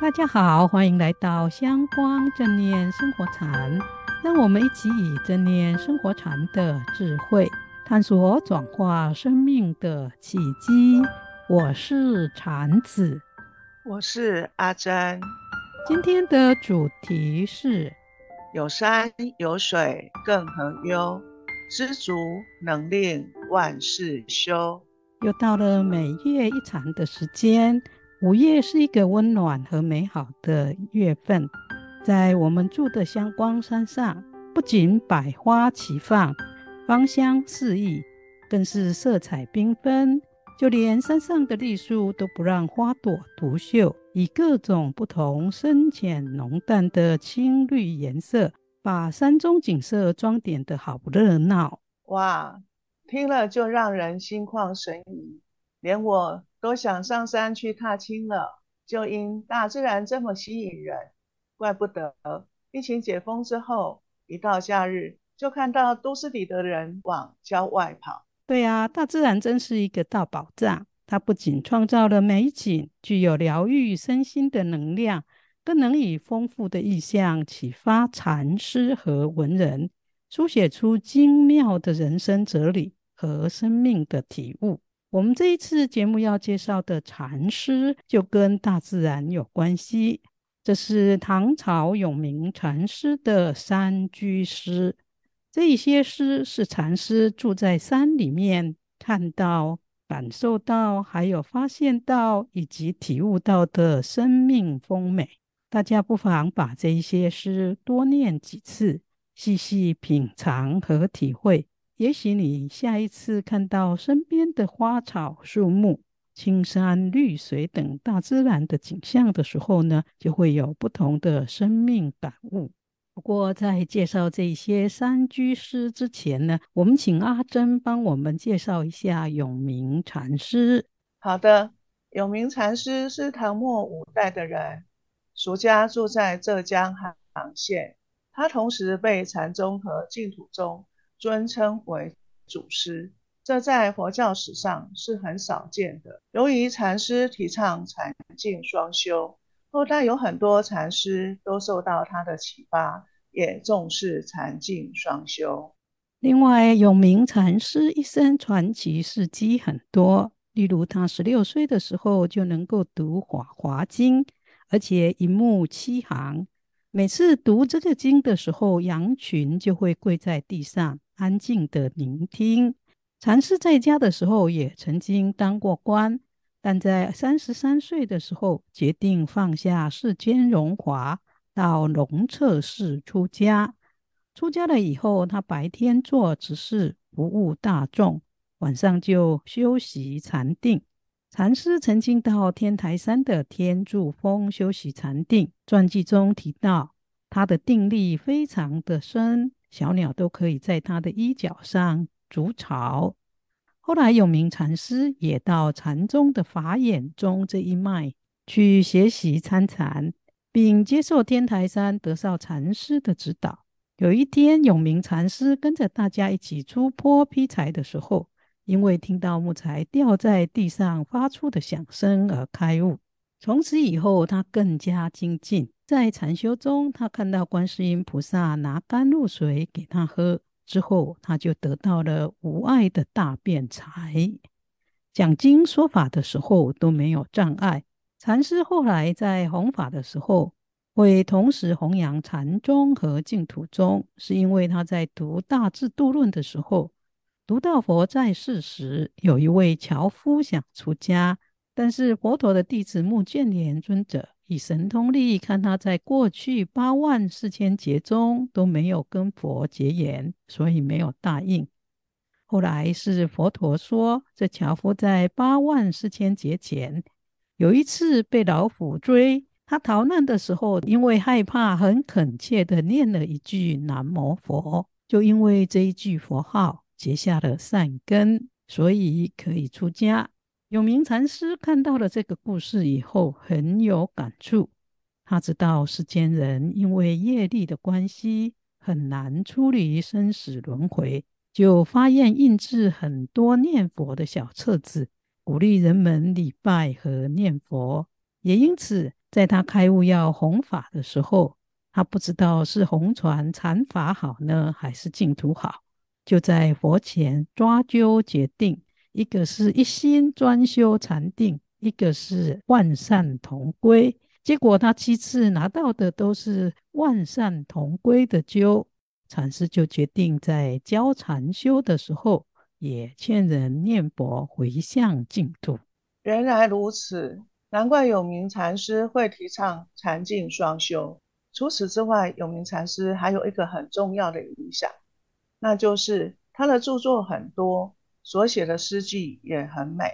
大家好，欢迎来到香光正念生活禅，让我们一起以正念生活禅的智慧，探索转化生命的契机。我是禅子，我是阿珍。今天的主题是有山有水更何忧，知足能令万事休。又到了每月一禅的时间。五月是一个温暖和美好的月份，在我们住的香光山上，不仅百花齐放、芳香四溢，更是色彩缤纷。就连山上的绿树都不让花朵独秀，以各种不同、深浅、浓淡的青绿颜色，把山中景色装点得好不热闹。哇，听了就让人心旷神怡，连我。都想上山去踏青了，就因大自然这么吸引人，怪不得疫情解封之后，一到假日就看到都市里的人往郊外跑。对啊，大自然真是一个大宝藏，它不仅创造了美景，具有疗愈身心的能量，更能以丰富的意象启发禅师和文人，书写出精妙的人生哲理和生命的体悟。我们这一次节目要介绍的禅诗，就跟大自然有关系。这是唐朝永明禅师的山居诗。这一些诗是禅师住在山里面，看到、感受到，还有发现到以及体悟到的生命丰美。大家不妨把这一些诗多念几次，细细品尝和体会。也许你下一次看到身边的花草树木、青山绿水等大自然的景象的时候呢，就会有不同的生命感悟。不过，在介绍这些山居诗之前呢，我们请阿珍帮我们介绍一下永明禅师。好的，永明禅师是唐末五代的人，俗家住在浙江海棠县，他同时被禅宗和净土宗尊称为祖师，这在佛教史上是很少见的。由于禅师提倡禅净双修，后代有很多禅师都受到他的启发，也重视禅净双修。另外，永明禅师一生传奇事迹很多，例如他十六岁的时候就能够读《法华经》，而且一目七行。每次读这个经的时候，羊群就会跪在地上。安静的聆听。禅师在家的时候也曾经当过官，但在三十三岁的时候决定放下世间荣华，到龙彻寺出家。出家了以后，他白天做执事，服务大众，晚上就修习禅定。禅师曾经到天台山的天柱峰休息禅定，传记中提到他的定力非常的深。小鸟都可以在他的衣角上筑巢。后来，永明禅师也到禅宗的法眼宗这一脉去学习参禅，并接受天台山德绍禅师的指导。有一天，永明禅师跟着大家一起出坡劈柴的时候，因为听到木材掉在地上发出的响声而开悟。从此以后，他更加精进。在禅修中，他看到观世音菩萨拿甘露水给他喝，之后他就得到了无碍的大辩才。讲经说法的时候都没有障碍。禅师后来在弘法的时候，会同时弘扬禅宗和净土宗，是因为他在读《大智度论》的时候，读到佛在世时，有一位樵夫想出家，但是佛陀的弟子目犍连尊者。以神通力看，他在过去八万四千劫中都没有跟佛结缘，所以没有答应。后来是佛陀说，这樵夫在八万四千劫前有一次被老虎追，他逃难的时候，因为害怕，很恳切地念了一句南无佛，就因为这一句佛号结下了善根，所以可以出家。永明禅师看到了这个故事以后，很有感触。他知道世间人因为业力的关系，很难出离生死轮回，就发愿印制很多念佛的小册子，鼓励人们礼拜和念佛。也因此，在他开悟要弘法的时候，他不知道是弘传禅法好呢，还是净土好，就在佛前抓阄决定，一个是一心专修禅定，一个是万善同归。结果他七次拿到的都是万善同归的阄，禅师就决定在教禅修的时候，也劝人念佛回向净土。原来如此，难怪永明禅师会提倡禅净双修。除此之外，永明禅师还有一个很重要的影响，那就是他的著作很多，所写的诗句也很美，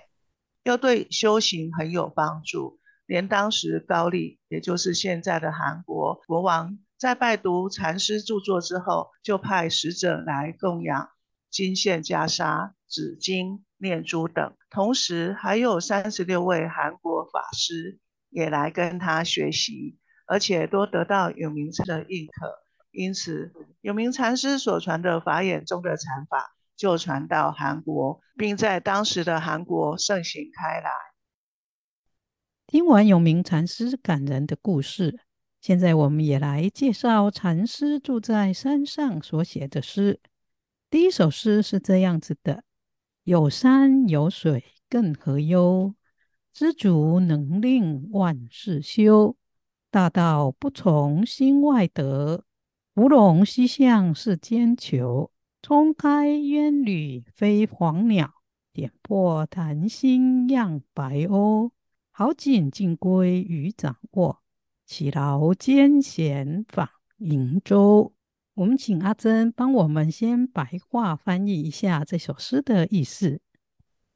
又对修行很有帮助。连当时高丽，也就是现在的韩国国王，在拜读禅师著作之后，就派使者来供养金线袈裟、纸巾、念珠等，同时还有三十六位韩国法师也来跟他学习。而且都得到永明禅的认可，因此永明禅师所传的法眼中的禅法就传到韩国，并在当时的韩国盛行开来。听完永明禅师感人的故事，现在我们也来介绍禅师住在山上所写的诗。第一首诗是这样子的：有山有水更何忧？知足能令万事休。大道不从心外得，芙蓉西向世间求。冲开烟缕飞黄鸟，点破檀心漾白鸥。好景尽归于掌握，岂劳艰险访瀛洲。我们请阿珍帮我们先白话翻译一下这首诗的意思。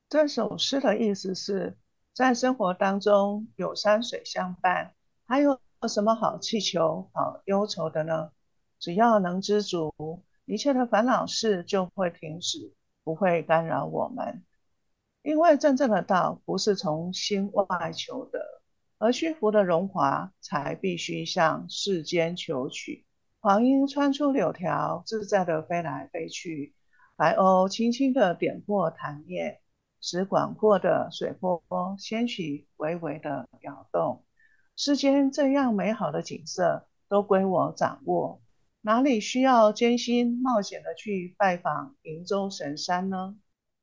这首诗的意思是在生活当中有山水相伴，还有。什么好气求、好忧愁的呢？只要能知足，一切的烦恼事就会停止，不会干扰我们。因为真正的道不是从心外求得，而虚浮的荣华才必须向世间求取。黄莺穿出柳条，自在地飞来飞去；白鸥轻轻地点破潭叶，使广阔的水波掀起微微的摇动。世间这样美好的景色都归我掌握，哪里需要艰辛冒险的去拜访瀛洲神山呢？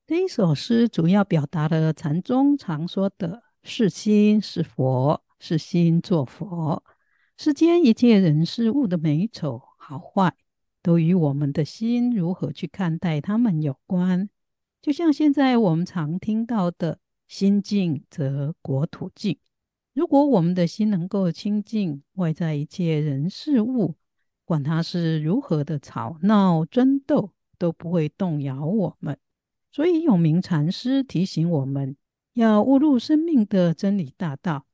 这一首诗主要表达了禅宗常说的“是心是佛，是心作佛”。世间一切人事物的美丑好坏，都与我们的心如何去看待它们有关。就像现在我们常听到的“心净则国土净”。如果我们的心能够清净，外在一切人事物，管它是如何的吵闹争斗，都不会动摇我们。所以永明禅师提醒我们，要悟入生命的真理大道，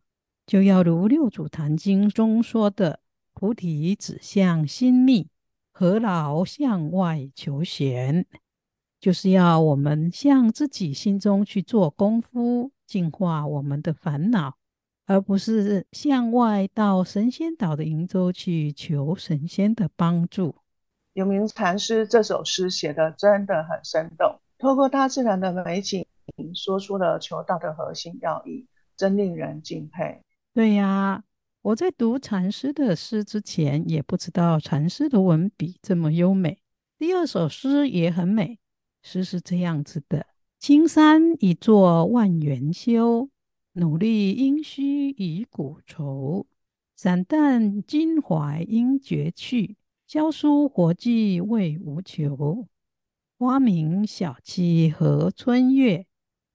就要如六祖坛经中说的：“菩提只向心觅，何劳向外求玄？”就是要我们向自己心中去做功夫，净化我们的烦恼。而不是向外到神仙岛的瀛洲去求神仙的帮助。永明禅师这首诗写的真的很生动，透过大自然的美景，说出了求道的核心要义，真令人敬佩。对呀，我在读禅师的诗之前，也不知道禅师的文笔这么优美。第二首诗也很美，诗是这样子的：青山一座万缘修。努力应须以古愁，散淡襟怀应绝去。教书活计未无求，花明晓气和春月，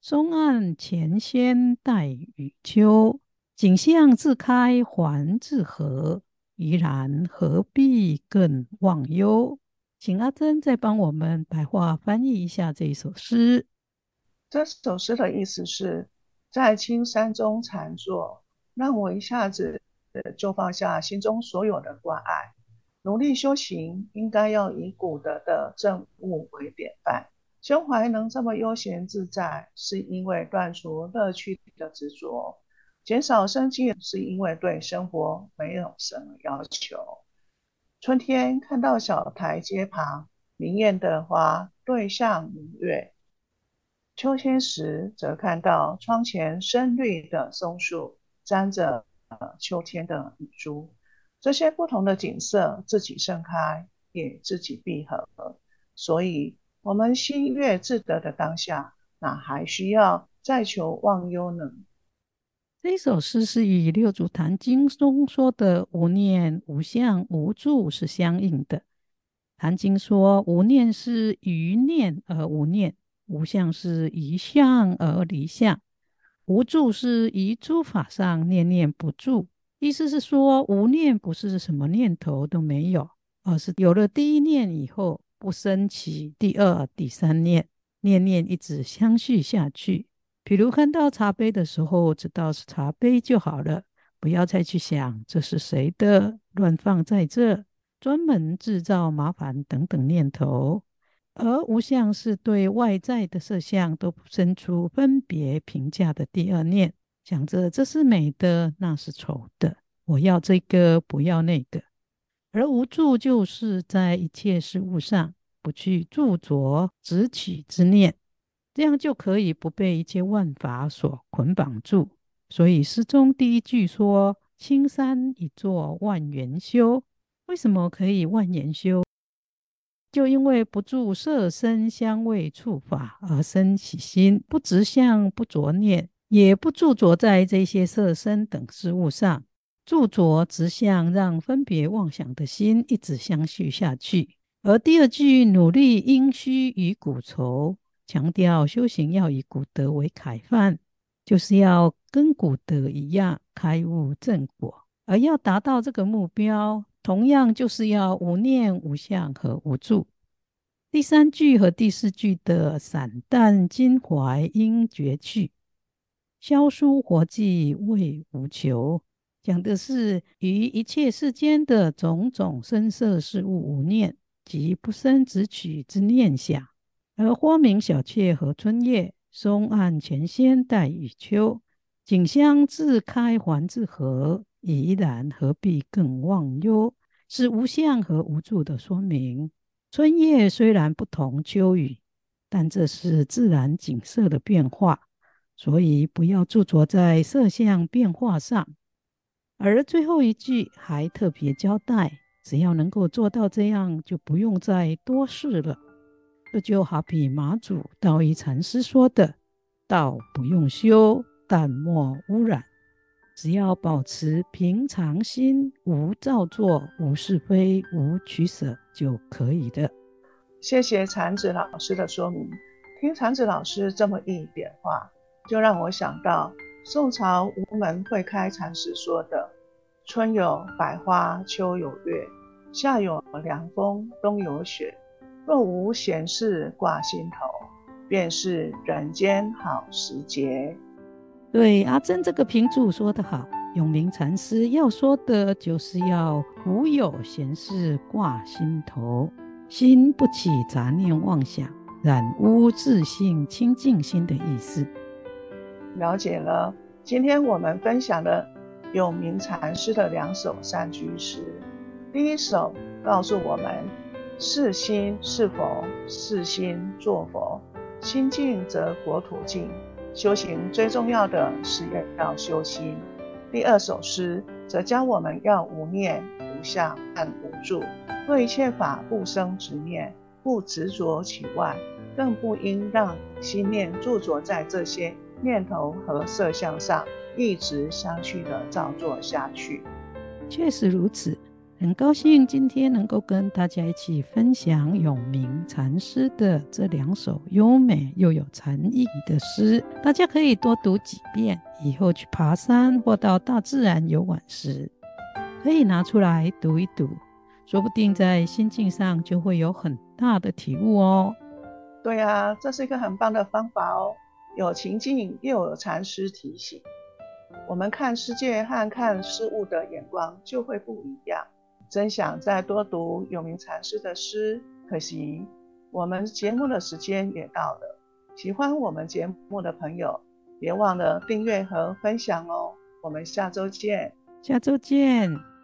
松岸前仙待雨秋。景象自开还自合，怡然何必更忘忧？请阿珍再帮我们白话翻译一下这一首诗。这首诗的意思是。在青山中禅坐，让我一下子就放下心中所有的挂碍。努力修行，应该要以古德的正悟为典范。胸怀能这么悠闲自在，是因为断除乐趣的执着；减少生计，是因为对生活没有什么要求。春天看到小台阶旁明艳的花对向明月。秋天时，则看到窗前深绿的松树沾着秋天的雨珠。这些不同的景色自己盛开，也自己闭合。所以，我们心悦自得的当下，哪还需要再求忘忧呢？这首诗是与《六祖坛经》中说的“无念、无相、无住”是相应的。《坛经》说：“无念是于念而无念，无相是于相而离相，无住是于诸法上念念不住。”意思是说，无念不是什么念头都没有，而是有了第一念以后，不生起第二、第三念，念念一直相续下去。比如看到茶杯的时候，知道是茶杯就好了，不要再去想这是谁的，乱放在这，专门制造麻烦等等念头。而无相是对外在的色相都生出分别评价的第二念，想着这是美的，那是丑的，我要这个，不要那个。而无助就是在一切事物上不去著着执取之念。这样就可以不被一切万法所捆绑住。所以诗中第一句说：“青山一座万缘修。”为什么可以万缘修？就因为不住色身香味触法而生起心，不执相，不着念，也不著着在这些色身等事物上。著着执相，让分别妄想的心一直相续下去。而第二句努力应须与古愁。强调修行要以古德为楷范，就是要跟古德一样开悟正果。而要达到这个目标，同样就是要无念、无相和无住。第三句和第四句的散淡襟怀应绝去，消疏活计谓无求，讲的是于一切世间的种种声色事物无念，即不生执取之念想。而花明小妾和春夜，松岸泉仙待雨秋，景香自开还自合，怡然何必更忘忧？是无相和无助的说明。春夜虽然不同秋雨，但这是自然景色的变化，所以不要驻着在色相变化上。而最后一句还特别交代，只要能够做到这样，就不用再多事了。这就好比马祖道一禅师说的：“道不用修，但莫污染，只要保持平常心，无造作，无是非，无取舍，就可以的。”谢谢禅子老师的说明。听禅子老师这么一点话，就让我想到宋朝无门慧开禅师说的：“春有百花，秋有月，夏有凉风，冬有雪。”若无闲事挂心头，便是人间好时节。对，阿珍这个评注说得好，永明禅师要说的就是要无有闲事挂心头，心不起杂念妄想，染污自性清净心的意思。了解了，今天我们分享了永明禅师的两首三居诗，第一首告诉我们。是心是佛，是心作佛。心净则国土净。修行最重要的是要修心。第二首诗则教我们要无念、无相和无住，对一切法不生执念，不执着其外，更不应让心念驻着在这些念头和色相上，一直相续的造作下去。确实如此。很高兴今天能够跟大家一起分享永明禅师的这两首优美又有禅意的诗，大家可以多读几遍，以后去爬山或到大自然游玩时，可以拿出来读一读，说不定在心境上就会有很大的体悟哦。对啊，这是一个很棒的方法哦，有情境又有禅师提醒，我们看世界和看事物的眼光就会不一样。真想再多读有名禅师的诗，可惜我们节目的时间也到了。喜欢我们节目的朋友，别忘了订阅和分享哦。我们下周见，下周见。